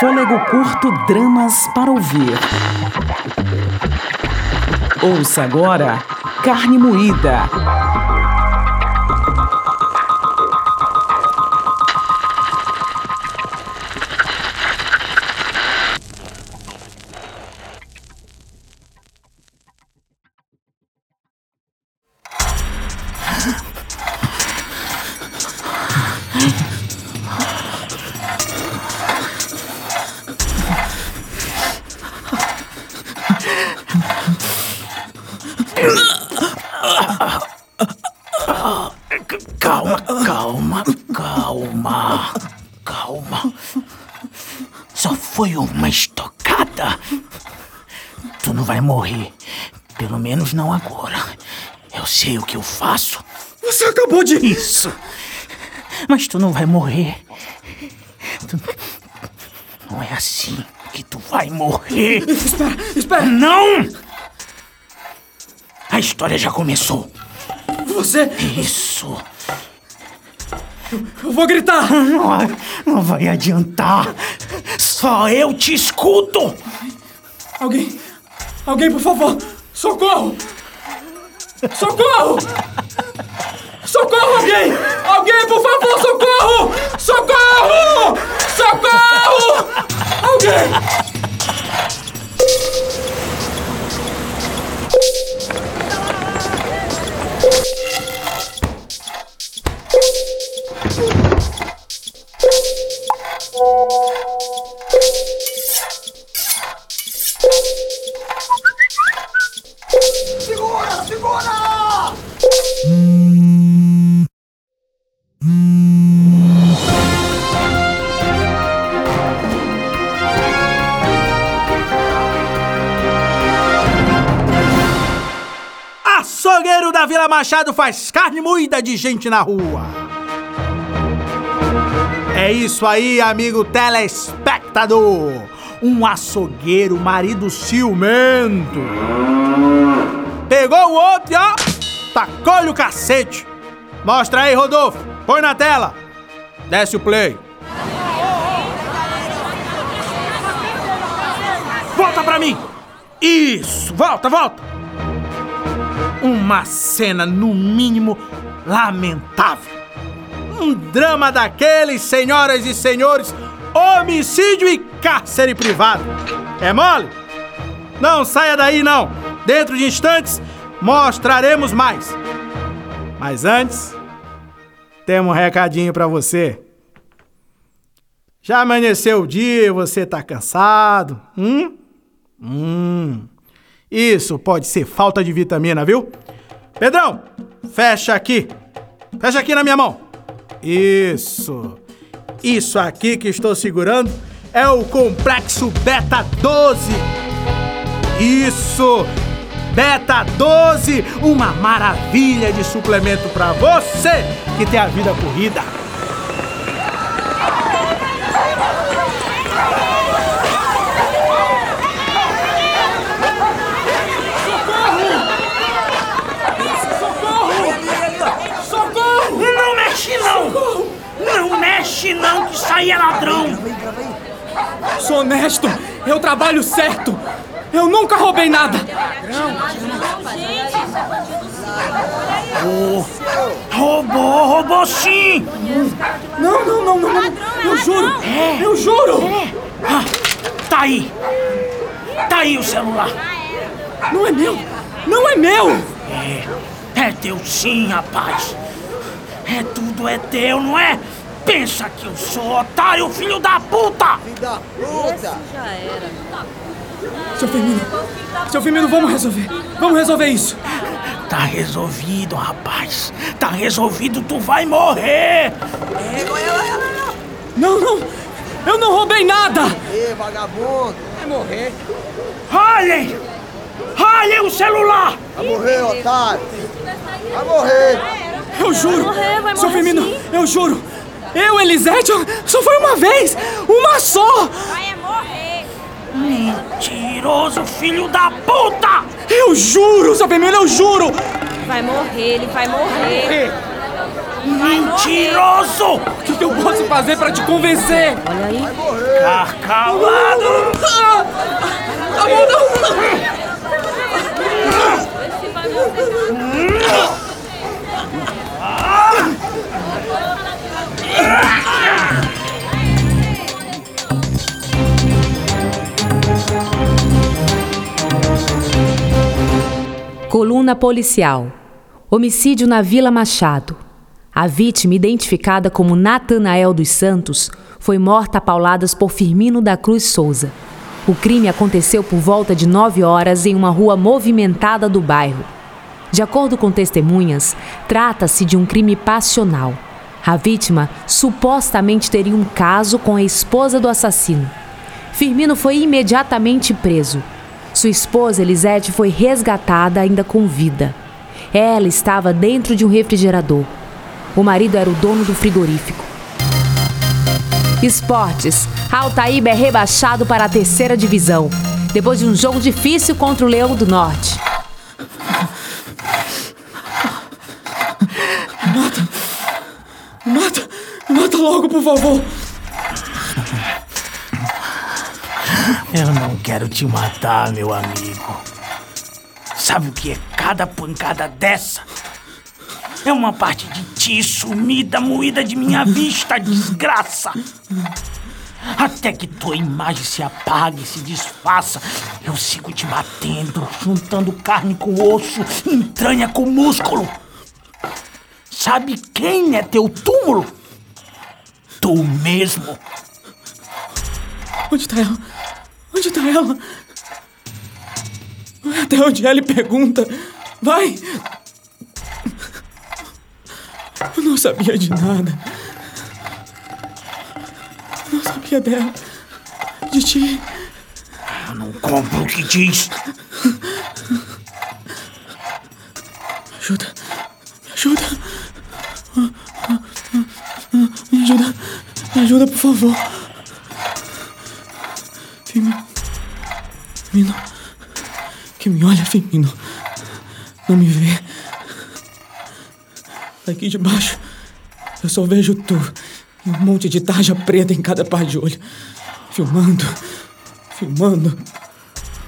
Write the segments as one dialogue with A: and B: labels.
A: Fôlego curto dramas para ouvir. Ouça agora Carne Moída.
B: Não agora. Eu sei o que eu faço.
C: Você acabou de.
B: Isso. Mas tu não vai morrer. Tu... Não é assim que tu vai morrer.
C: Espera, espera.
B: Não! A história já começou.
C: Você.
B: Isso.
C: Eu vou gritar.
B: Não, não vai adiantar. Só eu te escuto.
C: Alguém. Alguém, por favor. Socorro! Socorro! Socorro, alguém! Alguém, por favor, socorro! Socorro!
D: Da Vila Machado faz carne moída de gente na rua. É isso aí, amigo telespectador. Um açougueiro, marido ciumento. Pegou o outro e ó, tacou-lhe o cacete. Mostra aí, Rodolfo. Põe na tela. Desce o play. Volta pra mim. Isso, volta, volta. Uma cena, no mínimo, lamentável. Um drama daqueles, senhoras e senhores, homicídio e cárcere privado. É mole? Não saia daí, não. Dentro de instantes, mostraremos mais. Mas antes, temos um recadinho pra você. Já amanheceu o dia você tá cansado? Hum? Hum. Isso pode ser falta de vitamina, viu? Pedrão, fecha aqui. Fecha aqui na minha mão. Isso. Isso aqui que estou segurando é o complexo Beta 12. Isso. Beta 12, uma maravilha de suplemento para você que tem a vida corrida.
C: Socorro!
B: Não mexe não! Não mexe não, que isso aí é ladrão!
C: Sou honesto! Eu trabalho certo! Eu nunca roubei nada!
B: Roubou, roubou sim!
C: Não, não, não, não, não! Eu juro! Eu juro!
B: Ah, tá aí! Tá aí o celular!
C: Não é meu! Não é meu!
B: É teu sim, rapaz! É tudo é teu, não é? Pensa que eu sou otário, filho da puta!
E: Da puta!
C: Seu Firmino! Seu Firmino, vamos resolver! Vamos resolver isso!
B: Tá resolvido, rapaz! Tá resolvido, tu vai morrer!
C: Não, não! Eu não roubei nada!
E: Ê, vagabundo! Vai morrer!
B: Olhem! Olhem o celular!
E: Vai morrer, otário! Vai morrer!
C: Eu juro!
F: morrer, vai
C: Seu
F: morrer
C: Firmino,
F: sim.
C: eu juro! Eu, Elisete, só foi uma vez! Uma só!
F: Vai é morrer.
B: Mentiroso, filho da puta!
C: Eu juro, seu Firmino, eu juro!
F: Vai morrer, ele vai morrer.
B: Mentiroso!
C: O que, eu posso fazer pra te convencer?
F: Olha aí.
B: Ficar
F: Coluna policial. Homicídio na Vila Machado. A vítima, identificada como Natanael dos Santos, foi morta a pauladas por Firmino da Cruz Souza. O crime aconteceu por volta de 9 horas em uma rua movimentada do bairro. De acordo com testemunhas, trata-se de um crime passional. A vítima supostamente teria um caso com a esposa do assassino. Firmino foi imediatamente preso. Sua esposa Elisete foi resgatada ainda com vida. Ela estava dentro de um refrigerador. O marido era o dono do frigorífico. Esportes. Altaíba é rebaixado para a terceira divisão, depois de um jogo difícil contra o Leão do Norte.
C: Mata! Mata logo, por favor!
B: Eu não quero te matar, meu amigo. Sabe o que é cada pancada dessa? É uma parte de ti sumida, moída de minha vista, desgraça. Até que tua imagem se apague, se desfaça, eu sigo te batendo, juntando carne com osso, entranha com músculo. Sabe quem é teu túmulo? Tu mesmo.
C: Onde tá ela? Onde tá ela? Até onde ela pergunta. Vai! Eu não sabia de nada. Eu não sabia dela. De ti.
B: Eu não compro o que diz.
C: Me ajuda. Me ajuda. Me ajuda. Me ajuda, por favor. Firmino. Que me olha, Firmino. Não me vê. Daqui de baixo, eu só vejo tu e um monte de tarja preta em cada par de olho. Filmando. Filmando.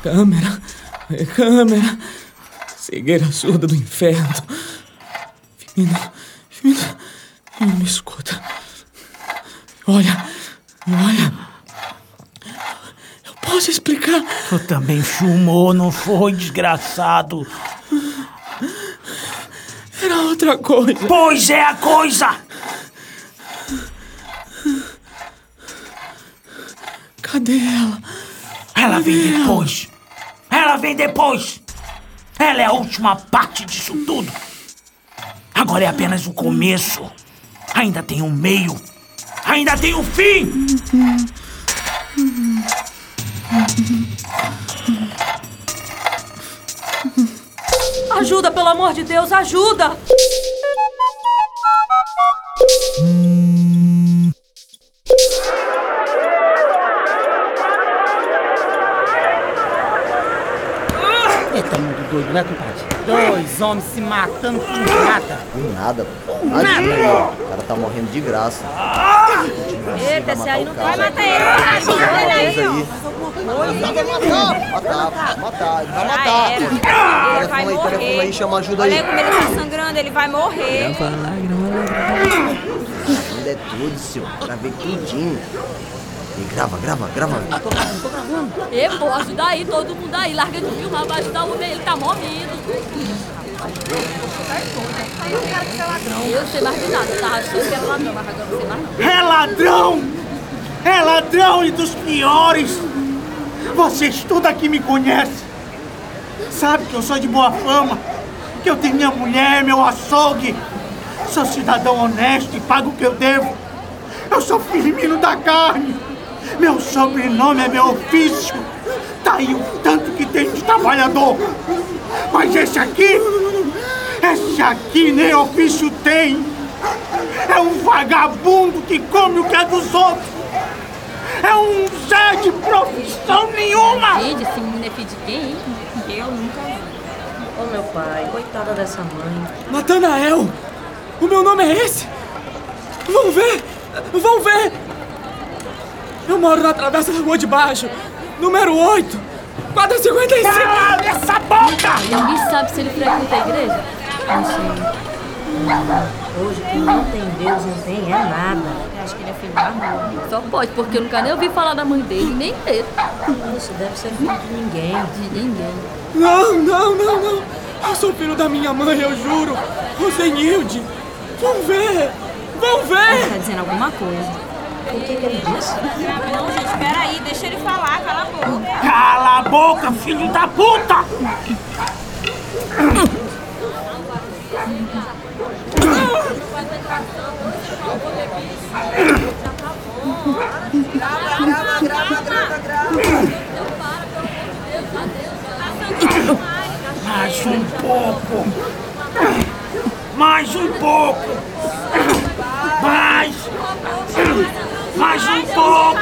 C: Câmera. Câmera. Cegueira surda do inferno. Firmino. Firmino. Firmino, me escuta. Olha. Olha. Eu posso explicar.
B: Tu também filmou, não foi, desgraçado?
C: Era outra coisa.
B: Pois é a coisa!
C: Cadê ela?
B: Ela vem depois! Ela vem depois! Ela é a última parte disso tudo! Agora é apenas o começo! Ainda tem um meio! Ainda tem um fim!
G: Ajuda, pelo amor de Deus, ajuda!
H: Eita, mundo doido, né, compadre? Dois homens se matando por nada.
E: Do nada, pô. Imagina, ó. O cara tá morrendo de graça.
G: Eita, esse aí não vai matar ele. Vai matar ele
E: aí.
G: ó.
E: Vai matar, matar, matar. Ele vai matar.
G: Ele vai
E: aí, telefone aí,
G: morrer.
E: chama ajuda
G: Olha
E: aí.
G: aí como ele tá sangrando, ele vai morrer.
E: Ainda é tudo, senhor. Gravei tudinho. E grava, grava, grava.
G: Ê, pô, ajuda aí, todo mundo aí. Larga de filmar, vai ajudar o homem, ele tá morrendo. Mais não.
B: É ladrão! É ladrão e dos piores! Vocês tudo aqui me conhecem! Sabe que eu sou de boa fama, que eu tenho minha mulher, meu açougue. Sou cidadão honesto e pago o que eu devo. Eu sou Firmino da carne. Meu sobrenome é meu ofício. Tá aí o tanto que tem de trabalhador. Mas esse aqui, esse aqui nem ofício tem. É um vagabundo que come o que é dos outros. É um Zé de profissão nenhuma.
G: Gente, esse menino é filho de quem, hein? Eu nunca vi.
F: Ô meu pai, coitada dessa mãe.
C: Natanael! O meu nome é esse? Vão ver! Vão ver! Eu moro na travessa da rua de baixo, número 8, quadra 55!
B: Cala essa boca!
G: E alguém sabe se ele frequenta a igreja?
I: Não sei. Hoje quem não tem Deus não tem é nada. Eu acho que ele é filho da mãe.
G: Só pode, porque eu nunca nem ouvi falar da mãe dele, nem dele.
I: Isso deve ser filho de ninguém.
G: De ninguém.
C: Não, não, não, não! Eu sou filho da minha mãe, eu juro! Rosenilde! Vão ver! Vão
I: Ele
C: ver!
I: tá dizendo alguma coisa. O que, que ele disse?
J: Não, gente, peraí, deixa ele falar, cala a boca.
B: Cala a boca, filho da puta! Mais um pouco! Mais um pouco! Mais! Mais um pouco!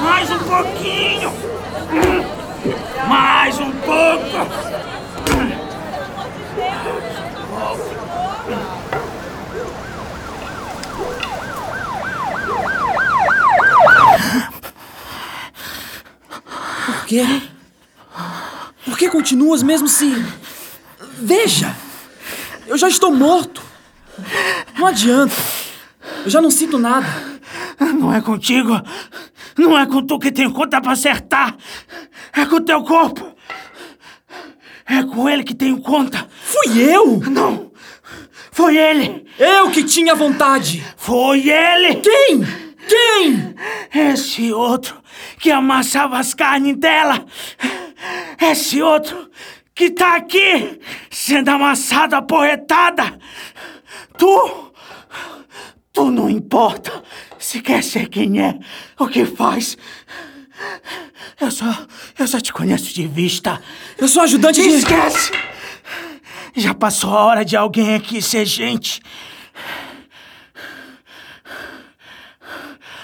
B: Mais um pouquinho! Mais um pouco!
C: Por quê? Por que continuas mesmo se. Veja! Eu já estou morto! Não adianta! Eu já não sinto nada!
B: Não é contigo! Não é com tu que tenho conta pra acertar! É com o teu corpo! É com ele que tenho conta!
C: Fui eu!
B: Não! Foi ele!
C: Eu que tinha vontade!
B: Foi ele!
C: Quem? Quem?
B: Esse outro que amassava as carnes dela! Esse outro que tá aqui sendo amassado a porretada! Tu! Tu não importa se quer ser quem é, o que faz. Eu só. Eu só te conheço de vista.
C: Eu sou ajudante de.
B: Esquece! Já passou a hora de alguém aqui ser gente.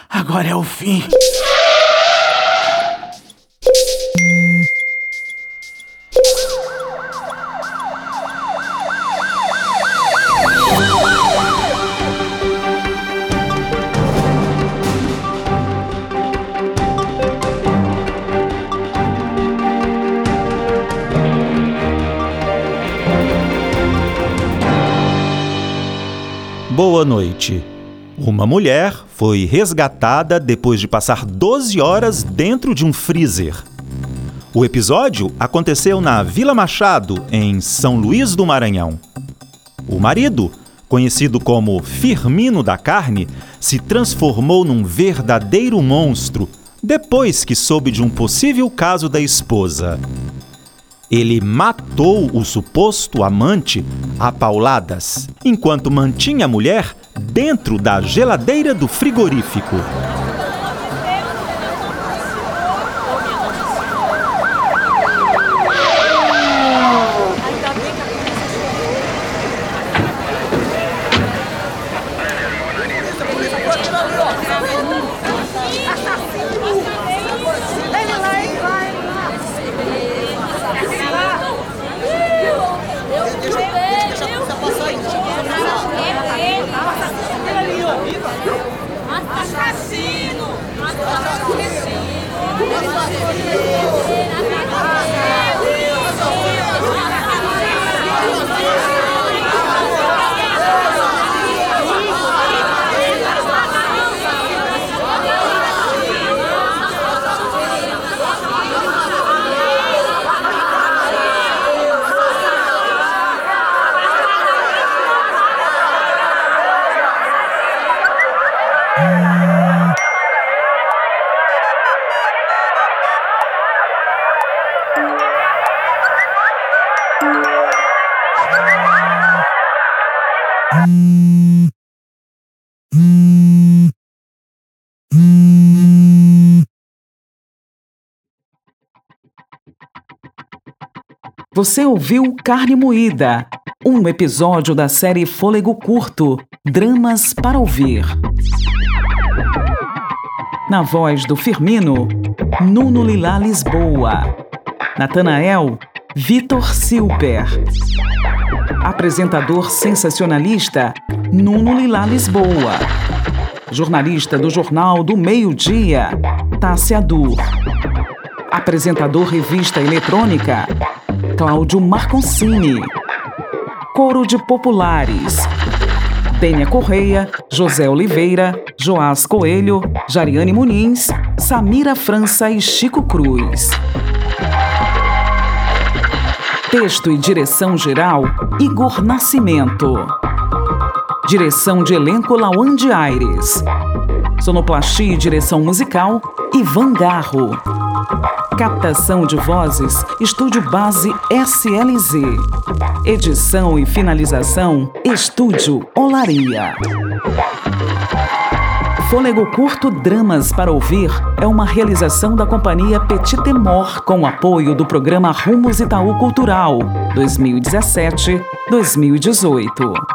B: Agora é o fim.
K: Boa noite. Uma mulher foi resgatada depois de passar 12 horas dentro de um freezer. O episódio aconteceu na Vila Machado, em São Luís do Maranhão. O marido, conhecido como Firmino da Carne, se transformou num verdadeiro monstro depois que soube de um possível caso da esposa. Ele matou o suposto amante a pauladas, enquanto mantinha a mulher dentro da geladeira do frigorífico. Assassino! Assassino! Assassino!
A: Você ouviu Carne Moída, um episódio da série Fôlego Curto Dramas para Ouvir. Na voz do Firmino, Nuno Lilá Lisboa. Natanael, Vitor Silper. Apresentador sensacionalista Nuno Lila Lisboa. Jornalista do Jornal do Meio-Dia, Tássia Dur. Apresentador revista eletrônica Cláudio Marconcini. Coro de Populares. Dênia Correia, José Oliveira, Joás Coelho, Jariane Muniz, Samira França e Chico Cruz. Texto e direção geral, Igor Nascimento. Direção de elenco, Lawande Aires. Sonoplastia e direção musical, Ivan Garro. Captação de vozes, Estúdio Base SLZ. Edição e finalização, Estúdio Olaria. Fôlego Curto Dramas para Ouvir é uma realização da companhia Petit Temor com apoio do programa Rumos Itaú Cultural 2017-2018.